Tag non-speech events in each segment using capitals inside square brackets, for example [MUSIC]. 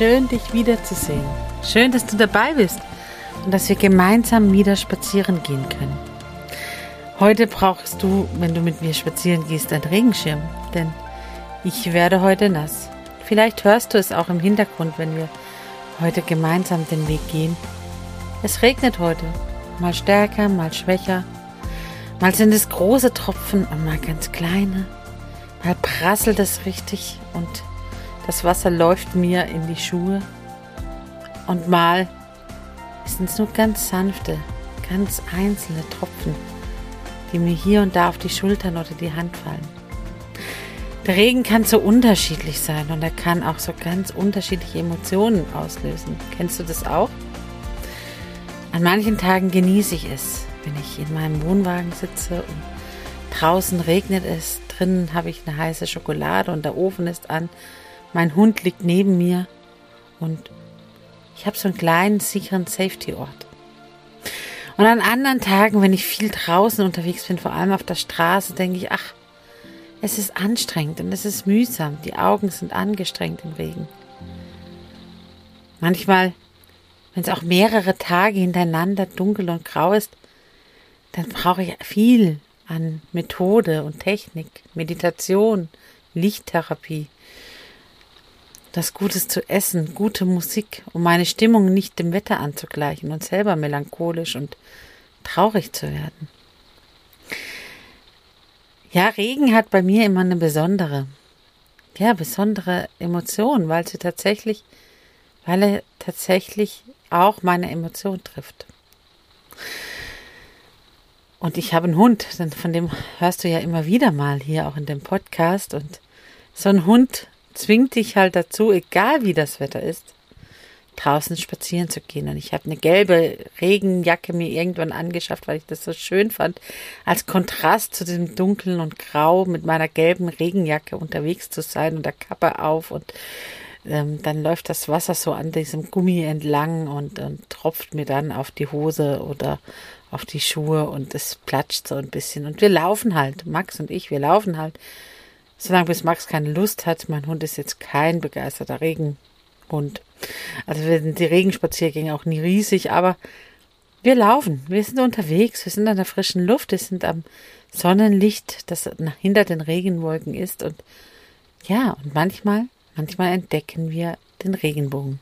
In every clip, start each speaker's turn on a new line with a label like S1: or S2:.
S1: Schön, dich wiederzusehen. Schön, dass du dabei bist und dass wir gemeinsam wieder spazieren gehen können. Heute brauchst du, wenn du mit mir spazieren gehst, einen Regenschirm, denn ich werde heute nass. Vielleicht hörst du es auch im Hintergrund, wenn wir heute gemeinsam den Weg gehen. Es regnet heute, mal stärker, mal schwächer. Mal sind es große Tropfen und mal ganz kleine. Mal prasselt es richtig und das Wasser läuft mir in die Schuhe und mal sind es nur ganz sanfte, ganz einzelne Tropfen, die mir hier und da auf die Schultern oder die Hand fallen. Der Regen kann so unterschiedlich sein und er kann auch so ganz unterschiedliche Emotionen auslösen. Kennst du das auch? An manchen Tagen genieße ich es, wenn ich in meinem Wohnwagen sitze und draußen regnet es, drinnen habe ich eine heiße Schokolade und der Ofen ist an mein Hund liegt neben mir und ich habe so einen kleinen, sicheren Safety-Ort. Und an anderen Tagen, wenn ich viel draußen unterwegs bin, vor allem auf der Straße, denke ich, ach, es ist anstrengend und es ist mühsam. Die Augen sind angestrengt im Regen. Manchmal, wenn es auch mehrere Tage hintereinander dunkel und grau ist, dann brauche ich viel an Methode und Technik, Meditation, Lichttherapie das Gutes zu essen, gute Musik, um meine Stimmung nicht dem Wetter anzugleichen und selber melancholisch und traurig zu werden. Ja, Regen hat bei mir immer eine besondere, ja, besondere Emotion, weil sie tatsächlich, weil er tatsächlich auch meine Emotion trifft. Und ich habe einen Hund, denn von dem hörst du ja immer wieder mal hier auch in dem Podcast und so ein Hund zwingt dich halt dazu, egal wie das Wetter ist, draußen spazieren zu gehen. Und ich habe eine gelbe Regenjacke mir irgendwann angeschafft, weil ich das so schön fand, als Kontrast zu dem dunklen und grau mit meiner gelben Regenjacke unterwegs zu sein und der Kappe auf und ähm, dann läuft das Wasser so an diesem Gummi entlang und, und tropft mir dann auf die Hose oder auf die Schuhe und es platscht so ein bisschen. Und wir laufen halt, Max und ich, wir laufen halt Solange bis Max keine Lust hat, mein Hund ist jetzt kein begeisterter Regenhund. Also sind die Regenspaziergänge auch nie riesig, aber wir laufen, wir sind unterwegs, wir sind an der frischen Luft, wir sind am Sonnenlicht, das hinter den Regenwolken ist und ja, und manchmal, manchmal entdecken wir den Regenbogen.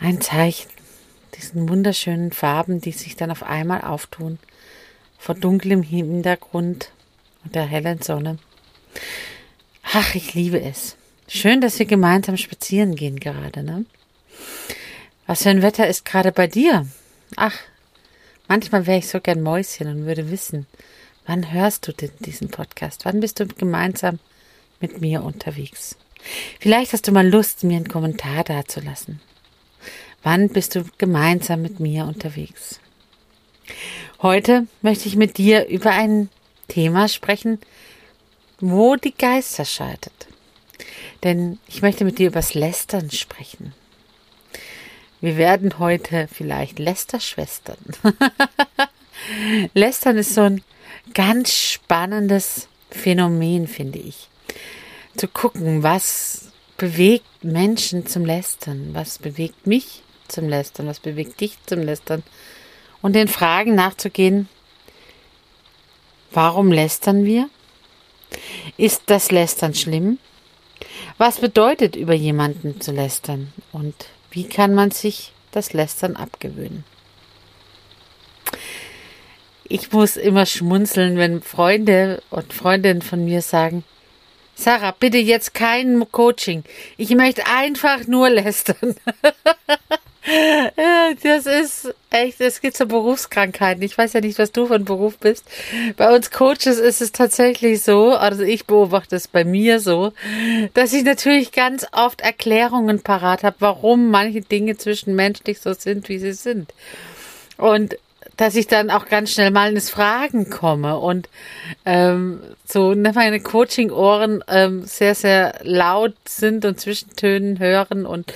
S1: Ein Zeichen, diesen wunderschönen Farben, die sich dann auf einmal auftun, vor dunklem Hintergrund und der hellen Sonne. Ach, ich liebe es. Schön, dass wir gemeinsam spazieren gehen gerade, ne? Was für ein Wetter ist gerade bei dir? Ach, manchmal wäre ich so gern Mäuschen und würde wissen, wann hörst du denn diesen Podcast? Wann bist du gemeinsam mit mir unterwegs? Vielleicht hast du mal Lust, mir einen Kommentar dazulassen. Wann bist du gemeinsam mit mir unterwegs? Heute möchte ich mit dir über ein Thema sprechen, wo die Geister scheidet. Denn ich möchte mit dir übers Lästern sprechen. Wir werden heute vielleicht Lästerschwestern. [LAUGHS] Lästern ist so ein ganz spannendes Phänomen, finde ich. Zu gucken, was bewegt Menschen zum Lästern, was bewegt mich zum Lästern, was bewegt dich zum Lästern und den Fragen nachzugehen, warum lästern wir? Ist das Lästern schlimm? Was bedeutet über jemanden zu lästern? Und wie kann man sich das Lästern abgewöhnen? Ich muss immer schmunzeln, wenn Freunde und Freundinnen von mir sagen, Sarah, bitte jetzt kein Coaching. Ich möchte einfach nur lästern. [LAUGHS] das ist echt, es geht zur Berufskrankheiten. Ich weiß ja nicht, was du von Beruf bist. Bei uns Coaches ist es tatsächlich so, also ich beobachte es bei mir so, dass ich natürlich ganz oft Erklärungen parat habe, warum manche Dinge zwischenmenschlich so sind, wie sie sind. Und dass ich dann auch ganz schnell mal ins Fragen komme und ähm, so ne, meine Coaching-Ohren ähm, sehr, sehr laut sind und Zwischentönen hören und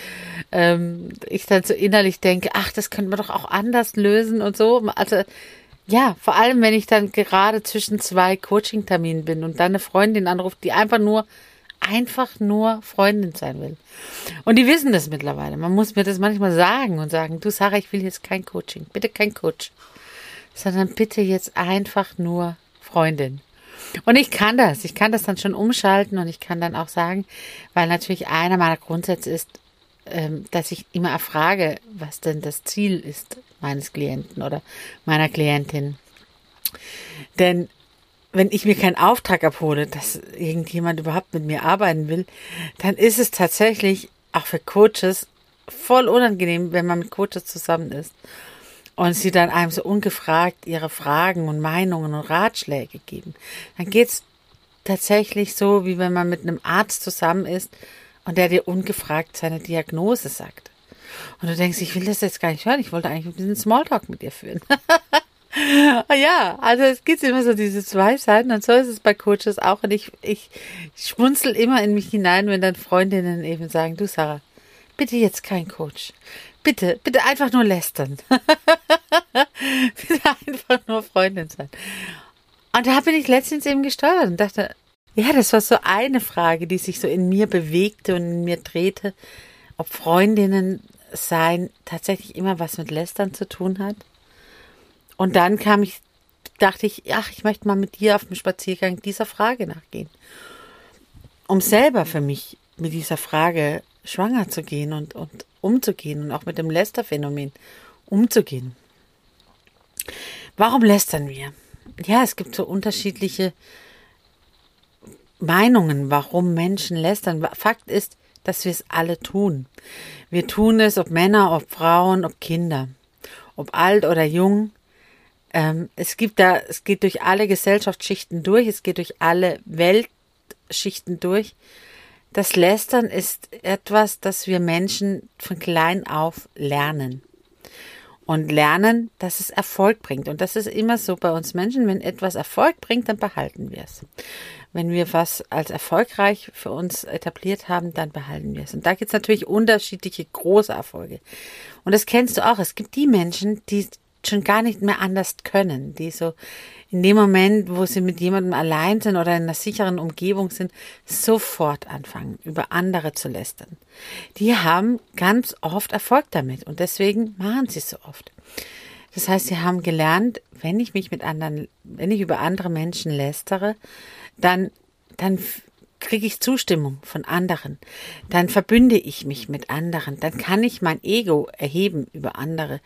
S1: ähm, ich dann so innerlich denke, ach, das könnte man doch auch anders lösen und so. Also ja, vor allem, wenn ich dann gerade zwischen zwei Coaching-Terminen bin und dann eine Freundin anruft, die einfach nur einfach nur Freundin sein will. Und die wissen das mittlerweile. Man muss mir das manchmal sagen und sagen, du Sarah, ich will jetzt kein Coaching, bitte kein Coach, sondern bitte jetzt einfach nur Freundin. Und ich kann das, ich kann das dann schon umschalten und ich kann dann auch sagen, weil natürlich einer meiner Grundsätze ist, dass ich immer erfrage, was denn das Ziel ist meines Klienten oder meiner Klientin. Denn wenn ich mir keinen Auftrag abhole, dass irgendjemand überhaupt mit mir arbeiten will, dann ist es tatsächlich auch für Coaches voll unangenehm, wenn man mit Coaches zusammen ist und sie dann einem so ungefragt ihre Fragen und Meinungen und Ratschläge geben. Dann geht's tatsächlich so, wie wenn man mit einem Arzt zusammen ist und der dir ungefragt seine Diagnose sagt. Und du denkst, ich will das jetzt gar nicht hören, ich wollte eigentlich ein bisschen Smalltalk mit dir führen. [LAUGHS] ja, also es gibt immer so diese zwei Seiten und so ist es bei Coaches auch. Und ich, ich schmunzel immer in mich hinein, wenn dann Freundinnen eben sagen, du Sarah, bitte jetzt kein Coach. Bitte, bitte einfach nur lästern. [LAUGHS] bitte einfach nur Freundin sein. Und da bin ich letztens eben gesteuert und dachte, ja, das war so eine Frage, die sich so in mir bewegte und in mir drehte, ob Freundinnen sein tatsächlich immer was mit Lästern zu tun hat. Und dann kam ich, dachte ich, ach, ich möchte mal mit dir auf dem Spaziergang dieser Frage nachgehen. Um selber für mich mit dieser Frage schwanger zu gehen und, und umzugehen und auch mit dem Lästerphänomen umzugehen. Warum lästern wir? Ja, es gibt so unterschiedliche Meinungen, warum Menschen lästern. Fakt ist, dass wir es alle tun. Wir tun es, ob Männer, ob Frauen, ob Kinder, ob alt oder jung. Ähm, es gibt da, es geht durch alle Gesellschaftsschichten durch, es geht durch alle Weltschichten durch. Das Lästern ist etwas, das wir Menschen von klein auf lernen. Und lernen, dass es Erfolg bringt. Und das ist immer so bei uns Menschen. Wenn etwas Erfolg bringt, dann behalten wir es. Wenn wir was als erfolgreich für uns etabliert haben, dann behalten wir es. Und da gibt es natürlich unterschiedliche große Erfolge. Und das kennst du auch. Es gibt die Menschen, die schon gar nicht mehr anders können, die so in dem Moment, wo sie mit jemandem allein sind oder in einer sicheren Umgebung sind, sofort anfangen, über andere zu lästern. Die haben ganz oft Erfolg damit und deswegen machen sie es so oft. Das heißt, sie haben gelernt, wenn ich mich mit anderen, wenn ich über andere Menschen lästere, dann, dann kriege ich Zustimmung von anderen. Dann verbünde ich mich mit anderen. Dann kann ich mein Ego erheben über andere.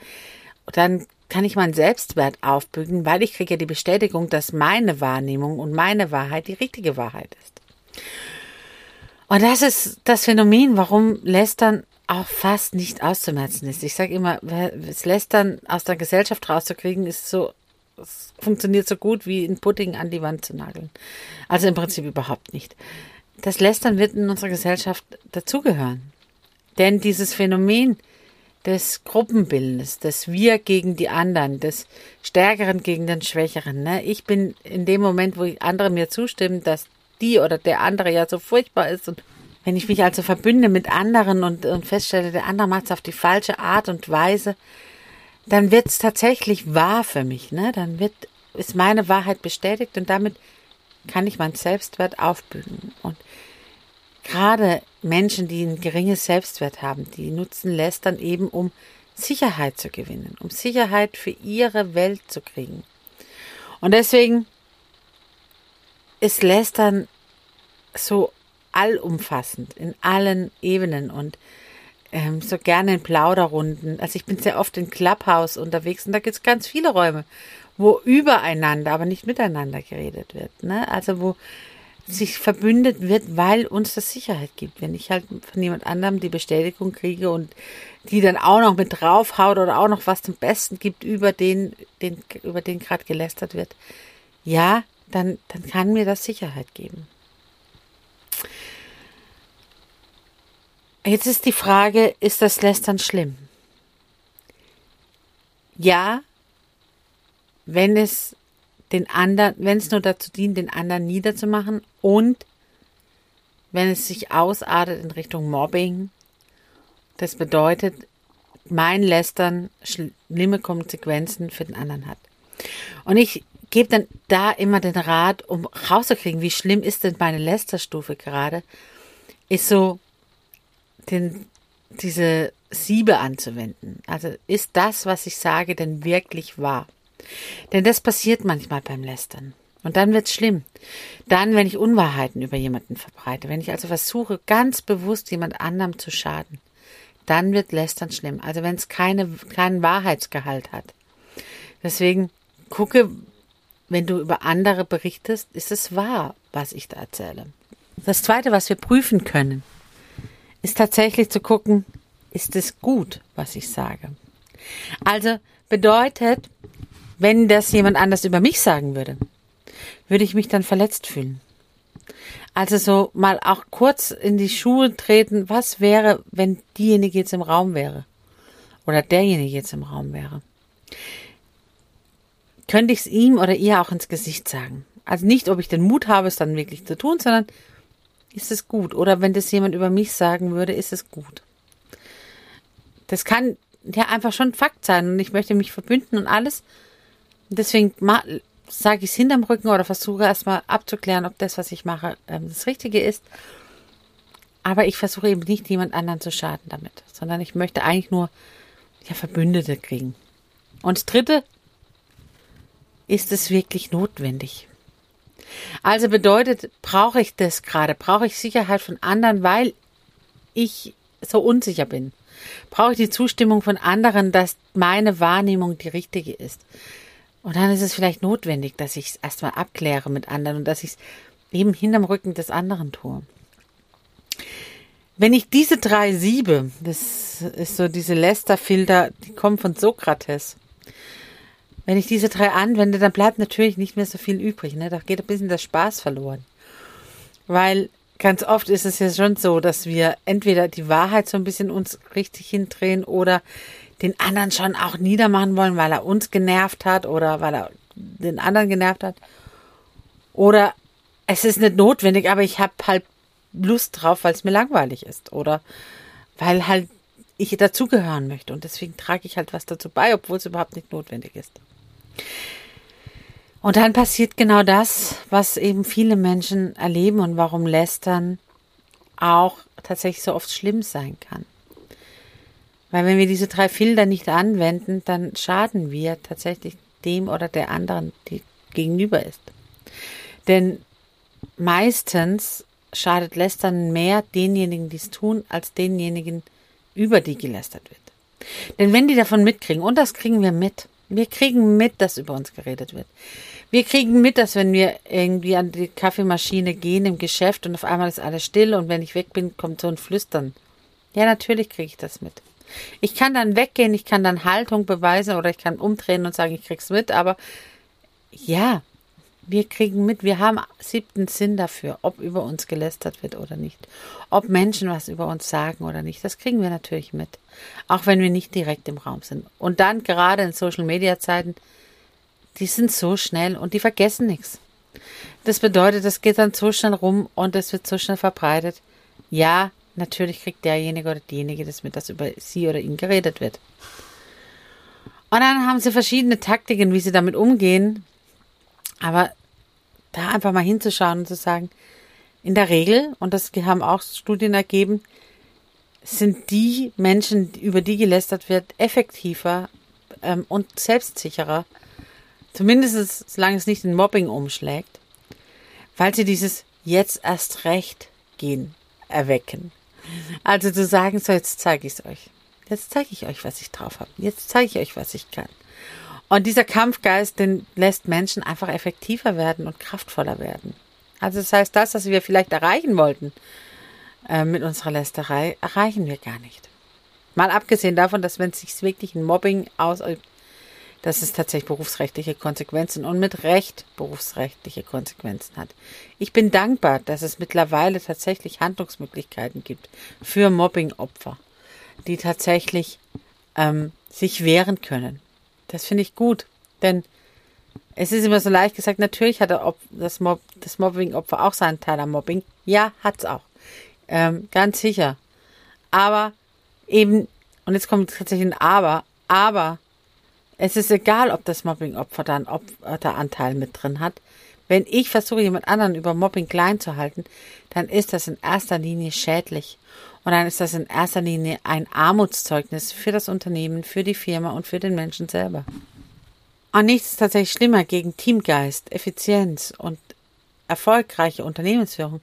S1: Dann kann ich meinen Selbstwert aufbügeln, weil ich kriege ja die Bestätigung, dass meine Wahrnehmung und meine Wahrheit die richtige Wahrheit ist. Und das ist das Phänomen, warum Lästern auch fast nicht auszumerzen ist. Ich sage immer, das Lästern aus der Gesellschaft rauszukriegen, ist so, funktioniert so gut wie ein Pudding an die Wand zu nageln. Also im Prinzip überhaupt nicht. Das Lästern wird in unserer Gesellschaft dazugehören. Denn dieses Phänomen, des Gruppenbildes, des Wir gegen die anderen, des Stärkeren gegen den Schwächeren. Ne? Ich bin in dem Moment, wo andere mir zustimmen, dass die oder der andere ja so furchtbar ist und wenn ich mich also verbünde mit anderen und, und feststelle, der andere macht es auf die falsche Art und Weise, dann wird es tatsächlich wahr für mich. Ne? Dann wird, ist meine Wahrheit bestätigt und damit kann ich meinen Selbstwert aufbügeln. Und Gerade Menschen, die ein geringes Selbstwert haben, die nutzen Lästern eben, um Sicherheit zu gewinnen, um Sicherheit für ihre Welt zu kriegen. Und deswegen ist Lästern so allumfassend in allen Ebenen und ähm, so gerne in Plauderrunden. Also ich bin sehr oft in Clubhouse unterwegs und da gibt es ganz viele Räume, wo übereinander, aber nicht miteinander geredet wird. Ne? Also wo sich verbündet wird, weil uns das Sicherheit gibt. Wenn ich halt von jemand anderem die Bestätigung kriege und die dann auch noch mit draufhaut oder auch noch was zum Besten gibt über den, den über den gerade gelästert wird, ja, dann, dann kann mir das Sicherheit geben. Jetzt ist die Frage, ist das Lästern schlimm? Ja, wenn es den anderen, wenn es nur dazu dient, den anderen niederzumachen und wenn es sich ausartet in Richtung Mobbing, das bedeutet, mein Lästern schlimme Konsequenzen für den anderen hat. Und ich gebe dann da immer den Rat, um rauszukriegen, wie schlimm ist denn meine Lästerstufe gerade, ist so, den, diese Siebe anzuwenden. Also ist das, was ich sage, denn wirklich wahr? Denn das passiert manchmal beim Lästern. Und dann wird's schlimm. Dann, wenn ich Unwahrheiten über jemanden verbreite, wenn ich also versuche, ganz bewusst jemand anderem zu schaden, dann wird Lästern schlimm. Also wenn es keine, keinen Wahrheitsgehalt hat. Deswegen gucke, wenn du über andere berichtest, ist es wahr, was ich da erzähle. Das Zweite, was wir prüfen können, ist tatsächlich zu gucken, ist es gut, was ich sage. Also bedeutet, wenn das jemand anders über mich sagen würde, würde ich mich dann verletzt fühlen. Also so mal auch kurz in die Schuhe treten, was wäre, wenn diejenige jetzt im Raum wäre? Oder derjenige jetzt im Raum wäre? Könnte ich es ihm oder ihr auch ins Gesicht sagen? Also nicht, ob ich den Mut habe, es dann wirklich zu tun, sondern ist es gut? Oder wenn das jemand über mich sagen würde, ist es gut? Das kann ja einfach schon Fakt sein und ich möchte mich verbünden und alles. Deswegen sage ich es hinterm Rücken oder versuche erstmal abzuklären, ob das, was ich mache, ähm, das Richtige ist. Aber ich versuche eben nicht, jemand anderen zu schaden damit, sondern ich möchte eigentlich nur ja, Verbündete kriegen. Und das Dritte, ist es wirklich notwendig? Also bedeutet, brauche ich das gerade? Brauche ich Sicherheit von anderen, weil ich so unsicher bin? Brauche ich die Zustimmung von anderen, dass meine Wahrnehmung die richtige ist? Und dann ist es vielleicht notwendig, dass ich es erstmal abkläre mit anderen und dass ich es eben hinterm Rücken des anderen tue. Wenn ich diese drei siebe, das ist so diese Lästerfilter, die kommen von Sokrates. Wenn ich diese drei anwende, dann bleibt natürlich nicht mehr so viel übrig. Ne? Da geht ein bisschen der Spaß verloren. Weil ganz oft ist es ja schon so, dass wir entweder die Wahrheit so ein bisschen uns richtig hindrehen oder den anderen schon auch niedermachen wollen, weil er uns genervt hat oder weil er den anderen genervt hat. Oder es ist nicht notwendig, aber ich habe halt Lust drauf, weil es mir langweilig ist. Oder weil halt ich dazugehören möchte. Und deswegen trage ich halt was dazu bei, obwohl es überhaupt nicht notwendig ist. Und dann passiert genau das, was eben viele Menschen erleben und warum Lästern auch tatsächlich so oft schlimm sein kann. Weil wenn wir diese drei Filter nicht anwenden, dann schaden wir tatsächlich dem oder der anderen, die gegenüber ist. Denn meistens schadet Lästern mehr denjenigen, die es tun, als denjenigen, über die gelästert wird. Denn wenn die davon mitkriegen, und das kriegen wir mit, wir kriegen mit, dass über uns geredet wird. Wir kriegen mit, dass wenn wir irgendwie an die Kaffeemaschine gehen im Geschäft und auf einmal ist alles still und wenn ich weg bin, kommt so ein Flüstern. Ja, natürlich kriege ich das mit. Ich kann dann weggehen, ich kann dann Haltung beweisen oder ich kann umdrehen und sagen, ich krieg's mit, aber ja, wir kriegen mit, wir haben siebten Sinn dafür, ob über uns gelästert wird oder nicht. Ob Menschen was über uns sagen oder nicht. Das kriegen wir natürlich mit. Auch wenn wir nicht direkt im Raum sind. Und dann gerade in Social Media Zeiten, die sind so schnell und die vergessen nichts. Das bedeutet, das geht dann so schnell rum und es wird so schnell verbreitet. Ja, Natürlich kriegt derjenige oder diejenige das mit, dass über sie oder ihn geredet wird. Und dann haben sie verschiedene Taktiken, wie sie damit umgehen. Aber da einfach mal hinzuschauen und zu sagen, in der Regel, und das haben auch Studien ergeben, sind die Menschen, über die gelästert wird, effektiver ähm, und selbstsicherer. Zumindest solange es nicht in Mobbing umschlägt. Weil sie dieses jetzt erst recht gehen, erwecken. Also zu sagen, so jetzt zeige ich es euch. Jetzt zeige ich euch, was ich drauf habe. Jetzt zeige ich euch, was ich kann. Und dieser Kampfgeist, den lässt Menschen einfach effektiver werden und kraftvoller werden. Also das heißt, das, was wir vielleicht erreichen wollten äh, mit unserer Lästerei, erreichen wir gar nicht. Mal abgesehen davon, dass wenn es sich wirklich ein Mobbing ausübt, dass es tatsächlich berufsrechtliche Konsequenzen und mit Recht berufsrechtliche Konsequenzen hat. Ich bin dankbar, dass es mittlerweile tatsächlich Handlungsmöglichkeiten gibt für Mobbingopfer, die tatsächlich ähm, sich wehren können. Das finde ich gut, denn es ist immer so leicht gesagt, natürlich hat das, Mob das Mobbing-Opfer auch seinen Teil am Mobbing. Ja, hat's auch. Ähm, ganz sicher. Aber eben, und jetzt kommt tatsächlich ein Aber, aber es ist egal, ob das Mobbing-Opfer da einen Anteil mit drin hat. Wenn ich versuche, jemand anderen über Mobbing klein zu halten, dann ist das in erster Linie schädlich. Und dann ist das in erster Linie ein Armutszeugnis für das Unternehmen, für die Firma und für den Menschen selber. Und nichts ist tatsächlich schlimmer gegen Teamgeist, Effizienz und erfolgreiche Unternehmensführung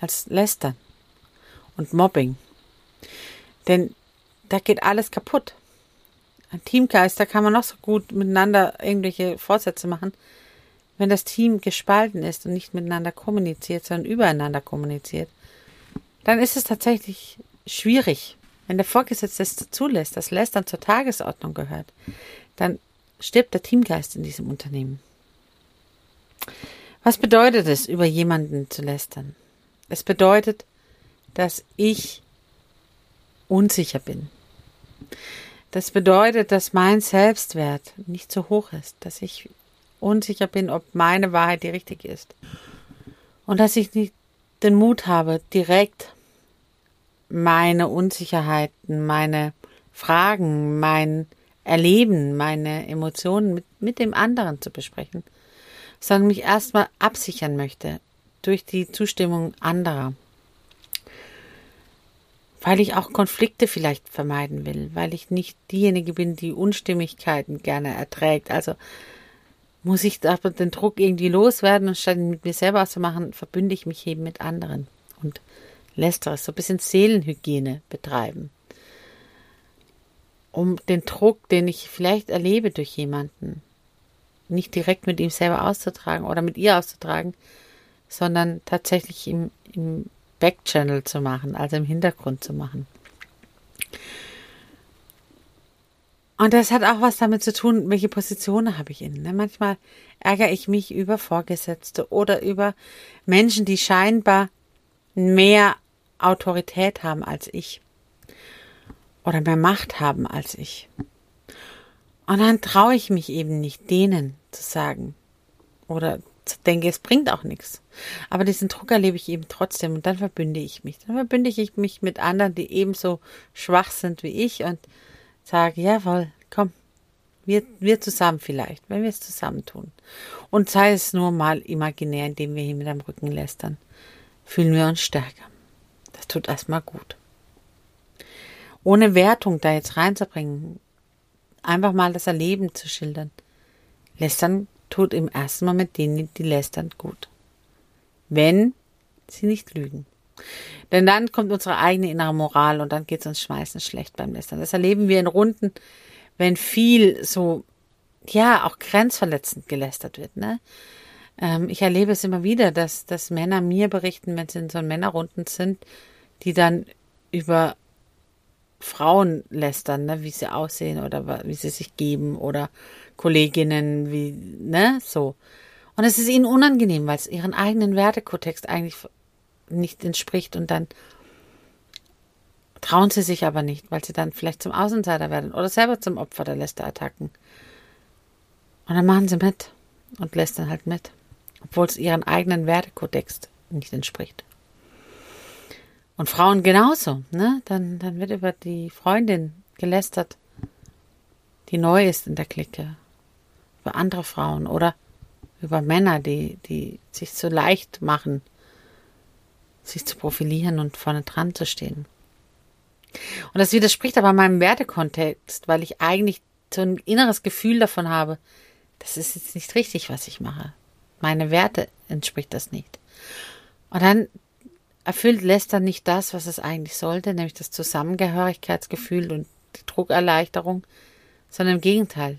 S1: als Lästern und Mobbing. Denn da geht alles kaputt. Ein Teamgeist, da kann man noch so gut miteinander irgendwelche Vorsätze machen. Wenn das Team gespalten ist und nicht miteinander kommuniziert, sondern übereinander kommuniziert, dann ist es tatsächlich schwierig. Wenn der Vorgesetzte es zulässt, dass Lästern zur Tagesordnung gehört, dann stirbt der Teamgeist in diesem Unternehmen. Was bedeutet es, über jemanden zu lästern? Es bedeutet, dass ich unsicher bin. Das bedeutet, dass mein Selbstwert nicht so hoch ist, dass ich unsicher bin, ob meine Wahrheit die richtige ist. Und dass ich nicht den Mut habe, direkt meine Unsicherheiten, meine Fragen, mein Erleben, meine Emotionen mit, mit dem anderen zu besprechen, sondern mich erstmal absichern möchte durch die Zustimmung anderer weil ich auch Konflikte vielleicht vermeiden will, weil ich nicht diejenige bin, die Unstimmigkeiten gerne erträgt. Also muss ich aber den Druck irgendwie loswerden und statt ihn mit mir selber auszumachen, verbünde ich mich eben mit anderen und lästeres, so ein bisschen Seelenhygiene betreiben. Um den Druck, den ich vielleicht erlebe durch jemanden, nicht direkt mit ihm selber auszutragen oder mit ihr auszutragen, sondern tatsächlich im, im Backchannel zu machen, also im Hintergrund zu machen. Und das hat auch was damit zu tun, welche Position habe ich inne. Ne? Manchmal ärgere ich mich über Vorgesetzte oder über Menschen, die scheinbar mehr Autorität haben als ich oder mehr Macht haben als ich. Und dann traue ich mich eben nicht, denen zu sagen oder denke, es bringt auch nichts. Aber diesen Druck erlebe ich eben trotzdem und dann verbünde ich mich. Dann verbünde ich mich mit anderen, die ebenso schwach sind wie ich und sage, jawohl, komm, wir, wir zusammen vielleicht, wenn wir es zusammen tun. Und sei es nur mal imaginär, indem wir hier mit am Rücken lästern, fühlen wir uns stärker. Das tut erstmal gut. Ohne Wertung da jetzt reinzubringen, einfach mal das Erleben zu schildern. Lästern tut im ersten Moment denen, die lästern, gut. Wenn sie nicht lügen. Denn dann kommt unsere eigene innere Moral und dann geht es uns schmeißen schlecht beim Lästern. Das erleben wir in Runden, wenn viel so, ja, auch grenzverletzend gelästert wird. Ne? Ähm, ich erlebe es immer wieder, dass, dass Männer mir berichten, wenn sie in so Männerrunden sind, die dann über Frauen lästern, ne, wie sie aussehen oder wie sie sich geben oder Kolleginnen, wie, ne, so. Und es ist ihnen unangenehm, weil es ihren eigenen Wertekotext eigentlich nicht entspricht und dann trauen sie sich aber nicht, weil sie dann vielleicht zum Außenseiter werden oder selber zum Opfer der Lästerattacken. Und dann machen sie mit und lästern halt mit, obwohl es ihren eigenen Wertekodex nicht entspricht. Und Frauen genauso, ne? Dann, dann wird über die Freundin gelästert, die neu ist in der Clique über andere Frauen oder über Männer, die, die sich so leicht machen, sich zu profilieren und vorne dran zu stehen. Und das widerspricht aber meinem Wertekontext, weil ich eigentlich so ein inneres Gefühl davon habe, das ist jetzt nicht richtig, was ich mache. Meine Werte entspricht das nicht. Und dann erfüllt Lästern nicht das, was es eigentlich sollte, nämlich das Zusammengehörigkeitsgefühl und die Druckerleichterung, sondern im Gegenteil.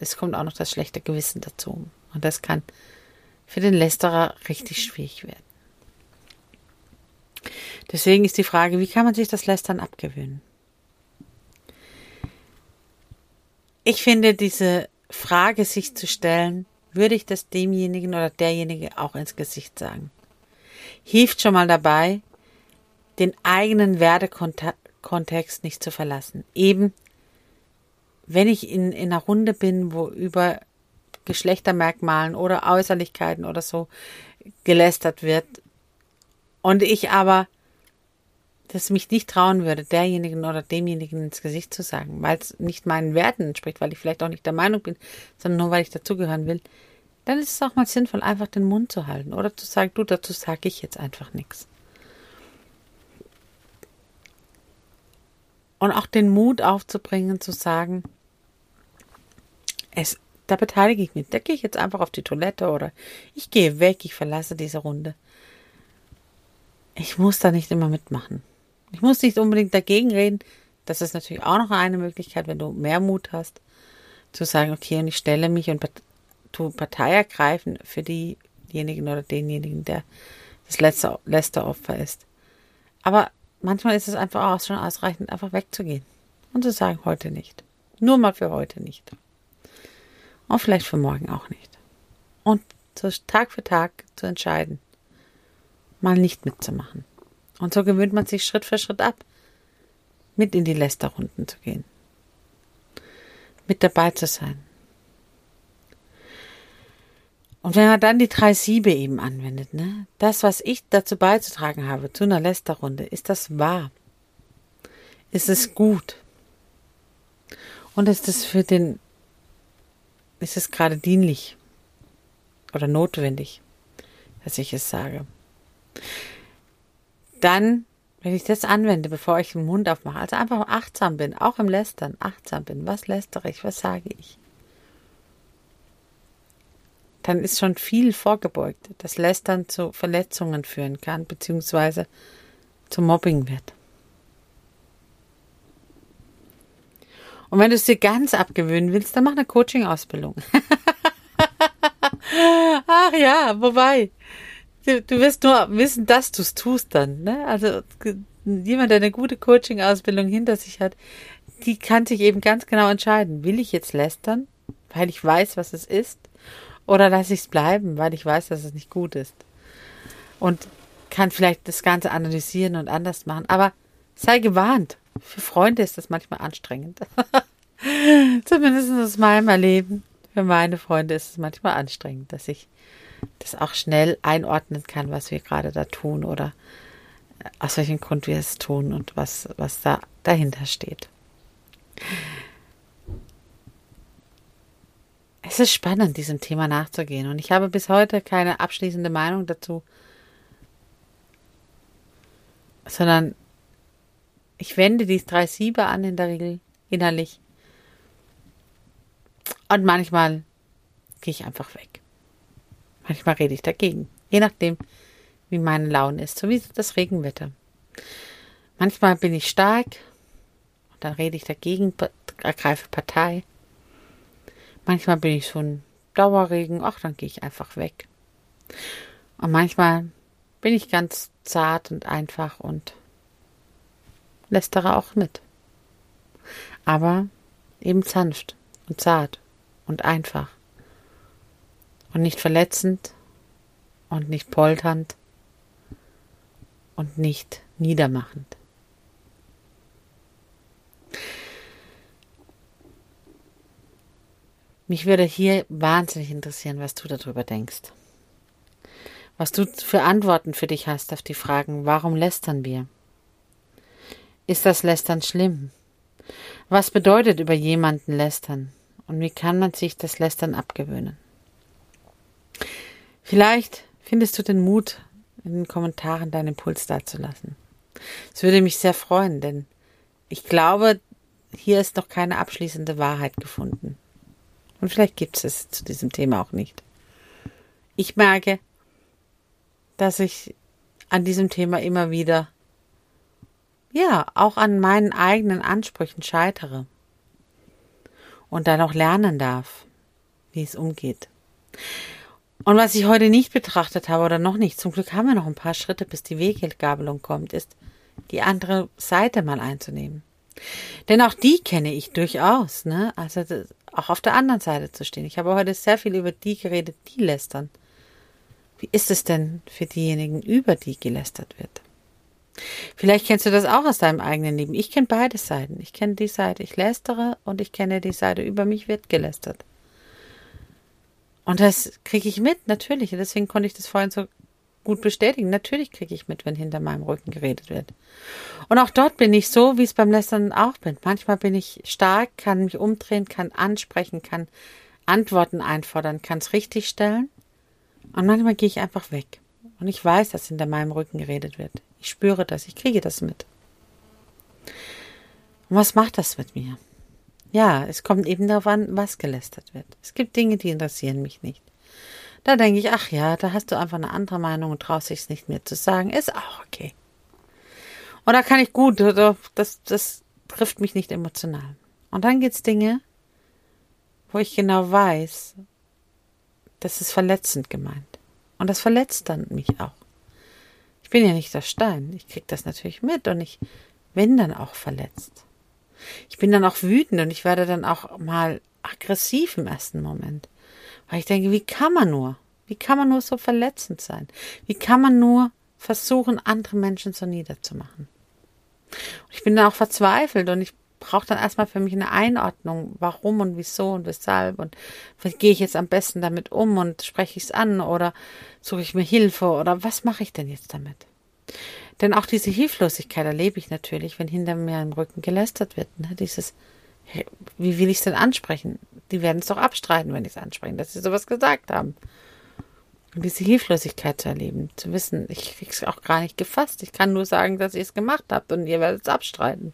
S1: Es kommt auch noch das schlechte Gewissen dazu. Und das kann für den Lästerer richtig schwierig werden. Deswegen ist die Frage, wie kann man sich das Lästern abgewöhnen? Ich finde, diese Frage sich zu stellen, würde ich das demjenigen oder derjenige auch ins Gesicht sagen? Hilft schon mal dabei, den eigenen Werdekontext nicht zu verlassen. Eben, wenn ich in, in einer Runde bin, wo über Geschlechtermerkmalen oder Äußerlichkeiten oder so gelästert wird und ich aber das mich nicht trauen würde, derjenigen oder demjenigen ins Gesicht zu sagen, weil es nicht meinen Werten entspricht, weil ich vielleicht auch nicht der Meinung bin, sondern nur weil ich dazugehören will, dann ist es auch mal sinnvoll, einfach den Mund zu halten oder zu sagen, du, dazu sage ich jetzt einfach nichts. Und auch den Mut aufzubringen, zu sagen, es, da beteilige ich mich, da gehe ich jetzt einfach auf die Toilette oder ich gehe weg, ich verlasse diese Runde. Ich muss da nicht immer mitmachen. Ich muss nicht unbedingt dagegen reden. Das ist natürlich auch noch eine Möglichkeit, wenn du mehr Mut hast, zu sagen, okay, und ich stelle mich und tu Partei ergreifen für diejenigen oder denjenigen, der das letzte, letzte Opfer ist. Aber manchmal ist es einfach auch schon ausreichend, einfach wegzugehen und zu sagen, heute nicht. Nur mal für heute nicht. Und vielleicht für morgen auch nicht. Und so Tag für Tag zu entscheiden, mal nicht mitzumachen. Und so gewöhnt man sich Schritt für Schritt ab, mit in die Lästerrunden zu gehen, mit dabei zu sein. Und wenn man dann die drei Siebe eben anwendet, ne, das, was ich dazu beizutragen habe, zu einer Lästerrunde, ist das wahr? Ist es gut? Und ist es für den, ist es gerade dienlich oder notwendig, dass ich es sage? dann, wenn ich das anwende, bevor ich den Mund aufmache, also einfach achtsam bin, auch im Lästern, achtsam bin, was lästere ich, was sage ich, dann ist schon viel vorgebeugt, dass Lästern zu Verletzungen führen kann, beziehungsweise zu Mobbing wird. Und wenn du es dir ganz abgewöhnen willst, dann mach eine Coaching-Ausbildung. [LAUGHS] Ach ja, wobei, Du, du wirst nur wissen, dass du es tust dann. Ne? Also jemand, der eine gute Coaching-Ausbildung hinter sich hat, die kann sich eben ganz genau entscheiden, will ich jetzt lästern, weil ich weiß, was es ist, oder lasse ich es bleiben, weil ich weiß, dass es nicht gut ist. Und kann vielleicht das Ganze analysieren und anders machen. Aber sei gewarnt. Für Freunde ist das manchmal anstrengend. [LAUGHS] Zumindest aus meinem Erleben. Für meine Freunde ist es manchmal anstrengend, dass ich das auch schnell einordnen kann, was wir gerade da tun oder aus welchem Grund wir es tun und was, was da dahinter steht. Es ist spannend, diesem Thema nachzugehen und ich habe bis heute keine abschließende Meinung dazu, sondern ich wende die drei Siebe an in der Regel innerlich und manchmal gehe ich einfach weg. Manchmal rede ich dagegen, je nachdem, wie meine Laune ist, so wie das Regenwetter. Manchmal bin ich stark und dann rede ich dagegen, ergreife Partei. Manchmal bin ich so ein Dauerregen, ach, dann gehe ich einfach weg. Und manchmal bin ich ganz zart und einfach und lästere auch mit. Aber eben sanft und zart und einfach und nicht verletzend und nicht polternd und nicht niedermachend. Mich würde hier wahnsinnig interessieren, was du darüber denkst. Was du für Antworten für dich hast auf die Fragen, warum lästern wir? Ist das Lästern schlimm? Was bedeutet über jemanden lästern? Und wie kann man sich das Lästern abgewöhnen? Vielleicht findest du den Mut, in den Kommentaren deinen Impuls dazulassen. Es würde mich sehr freuen, denn ich glaube, hier ist noch keine abschließende Wahrheit gefunden. Und vielleicht gibt es es zu diesem Thema auch nicht. Ich merke, dass ich an diesem Thema immer wieder, ja, auch an meinen eigenen Ansprüchen scheitere und dann auch lernen darf, wie es umgeht. Und was ich heute nicht betrachtet habe oder noch nicht, zum Glück haben wir noch ein paar Schritte, bis die Weggabelung kommt, ist, die andere Seite mal einzunehmen. Denn auch die kenne ich durchaus, ne? Also auch auf der anderen Seite zu stehen. Ich habe heute sehr viel über die geredet, die lästern. Wie ist es denn für diejenigen, über die gelästert wird? Vielleicht kennst du das auch aus deinem eigenen Leben. Ich kenne beide Seiten. Ich kenne die Seite, ich lästere und ich kenne die Seite, über mich wird gelästert. Und das kriege ich mit, natürlich. Deswegen konnte ich das vorhin so gut bestätigen. Natürlich kriege ich mit, wenn hinter meinem Rücken geredet wird. Und auch dort bin ich so, wie es beim Lästern auch bin. Manchmal bin ich stark, kann mich umdrehen, kann ansprechen, kann Antworten einfordern, kann es richtig stellen. Und manchmal gehe ich einfach weg. Und ich weiß, dass hinter meinem Rücken geredet wird. Ich spüre das, ich kriege das mit. Und was macht das mit mir? Ja, es kommt eben darauf an, was gelästert wird. Es gibt Dinge, die interessieren mich nicht. Da denke ich, ach ja, da hast du einfach eine andere Meinung und traust dich nicht mehr zu sagen. Ist auch okay. Und da kann ich gut, das, das trifft mich nicht emotional. Und dann gibt's Dinge, wo ich genau weiß, das ist verletzend gemeint. Und das verletzt dann mich auch. Ich bin ja nicht der Stein. Ich krieg das natürlich mit und ich bin dann auch verletzt. Ich bin dann auch wütend und ich werde dann auch mal aggressiv im ersten Moment. Weil ich denke, wie kann man nur? Wie kann man nur so verletzend sein? Wie kann man nur versuchen, andere Menschen so niederzumachen? Und ich bin dann auch verzweifelt und ich brauche dann erstmal für mich eine Einordnung, warum und wieso und weshalb und wie gehe ich jetzt am besten damit um und spreche ich es an oder suche ich mir Hilfe oder was mache ich denn jetzt damit? Denn auch diese Hilflosigkeit erlebe ich natürlich, wenn hinter mir im Rücken gelästert wird. Ne? Dieses, wie will ich es denn ansprechen? Die werden es doch abstreiten, wenn ich es anspreche, dass sie sowas gesagt haben. Und diese Hilflosigkeit zu erleben, zu wissen, ich krieg's auch gar nicht gefasst. Ich kann nur sagen, dass ihr es gemacht habt und ihr werdet es abstreiten.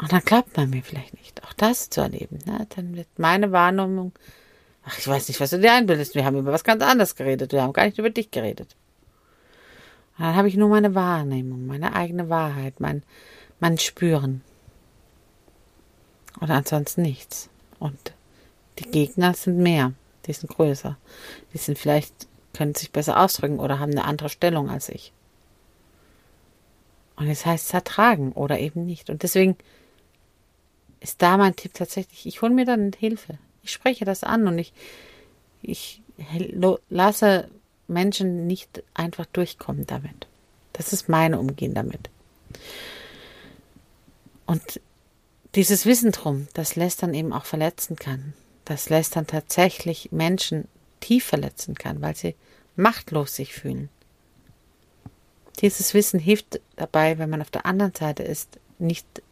S1: Und dann glaubt man mir vielleicht nicht. Auch das zu erleben. Ne? Dann wird meine Wahrnehmung, ach, ich weiß nicht, was du dir einbildest. Wir haben über was ganz anderes geredet. Wir haben gar nicht über dich geredet. Und dann habe ich nur meine Wahrnehmung, meine eigene Wahrheit, mein, mein Spüren. Und ansonsten nichts. Und die Gegner sind mehr, die sind größer. Die sind vielleicht, können sich besser ausdrücken oder haben eine andere Stellung als ich. Und es heißt zertragen oder eben nicht. Und deswegen ist da mein Tipp tatsächlich, ich hole mir dann Hilfe. Ich spreche das an und ich, ich lasse Menschen nicht einfach durchkommen damit. Das ist mein Umgehen damit. Und dieses Wissen drum, das Lästern eben auch verletzen kann, das Lästern tatsächlich Menschen tief verletzen kann, weil sie machtlos sich fühlen. Dieses Wissen hilft dabei, wenn man auf der anderen Seite ist, nicht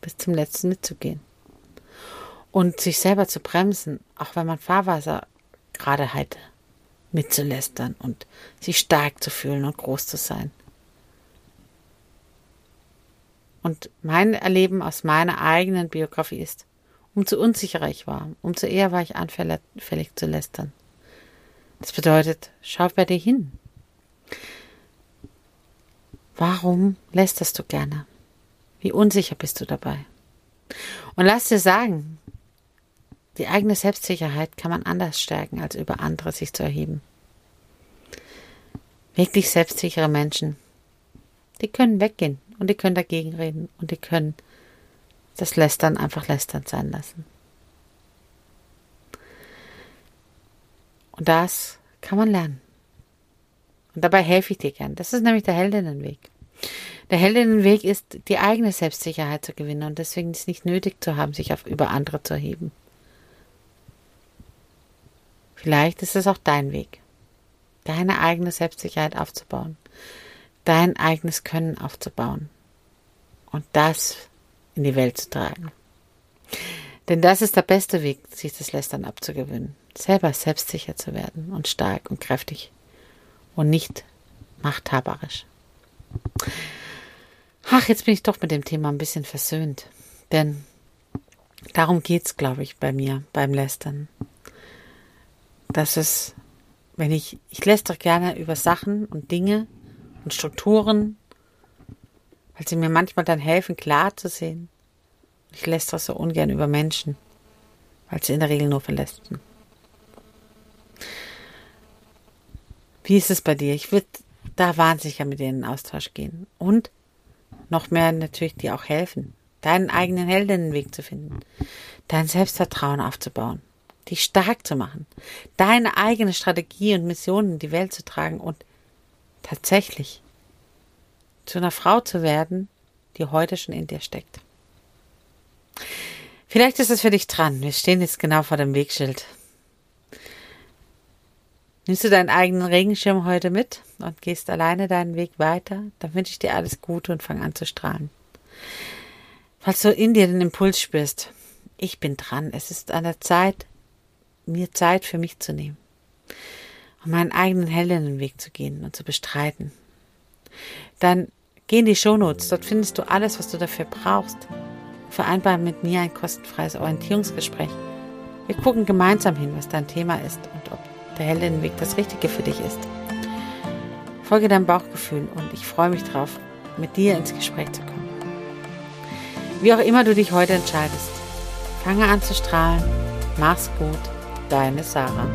S1: bis zum letzten mitzugehen. Und sich selber zu bremsen, auch wenn man Fahrwasser gerade hatte, mitzulästern und sich stark zu fühlen und groß zu sein. Und mein Erleben aus meiner eigenen Biografie ist, umso unsicherer ich war, umso eher war ich anfällig zu lästern. Das bedeutet, schau bei dir hin. Warum lästerst du gerne? Wie unsicher bist du dabei? Und lass dir sagen, die eigene Selbstsicherheit kann man anders stärken, als über andere sich zu erheben. Wirklich selbstsichere Menschen, die können weggehen und die können dagegen reden und die können das Lästern einfach lästern sein lassen. Und das kann man lernen. Und dabei helfe ich dir gern. Das ist nämlich der Heldinnenweg. Der Heldinnenweg ist, die eigene Selbstsicherheit zu gewinnen und deswegen ist es nicht nötig zu haben, sich auf, über andere zu erheben. Vielleicht ist es auch dein Weg, deine eigene Selbstsicherheit aufzubauen, dein eigenes Können aufzubauen und das in die Welt zu tragen. Denn das ist der beste Weg, sich das Lästern abzugewöhnen. Selber selbstsicher zu werden und stark und kräftig und nicht machthaberisch. Ach, jetzt bin ich doch mit dem Thema ein bisschen versöhnt. Denn darum geht's, glaube ich, bei mir beim Lästern. Dass es wenn ich, ich doch gerne über Sachen und Dinge und Strukturen, weil sie mir manchmal dann helfen, klar zu sehen. Ich doch so ungern über Menschen, weil sie in der Regel nur verlässt. Wie ist es bei dir? Ich würde da wahnsinnig mit denen in Austausch gehen. Und noch mehr natürlich dir auch helfen, deinen eigenen Heldinnenweg zu finden, dein Selbstvertrauen aufzubauen, dich stark zu machen, deine eigene Strategie und Mission in die Welt zu tragen und tatsächlich zu einer Frau zu werden, die heute schon in dir steckt. Vielleicht ist es für dich dran. Wir stehen jetzt genau vor dem Wegschild. Nimmst du deinen eigenen Regenschirm heute mit und gehst alleine deinen Weg weiter, dann wünsche ich dir alles Gute und fang an zu strahlen. Falls du in dir den Impuls spürst, ich bin dran, es ist an der Zeit, mir Zeit für mich zu nehmen und meinen eigenen Heldinnenweg zu gehen und zu bestreiten, dann geh in die Shownotes, dort findest du alles, was du dafür brauchst. Vereinbar mit mir ein kostenfreies Orientierungsgespräch. Wir gucken gemeinsam hin, was dein Thema ist und ob der Heldinnenweg das Richtige für dich ist. Folge deinem Bauchgefühl und ich freue mich darauf, mit dir ins Gespräch zu kommen. Wie auch immer du dich heute entscheidest, fange an zu strahlen. Mach's gut, deine Sarah.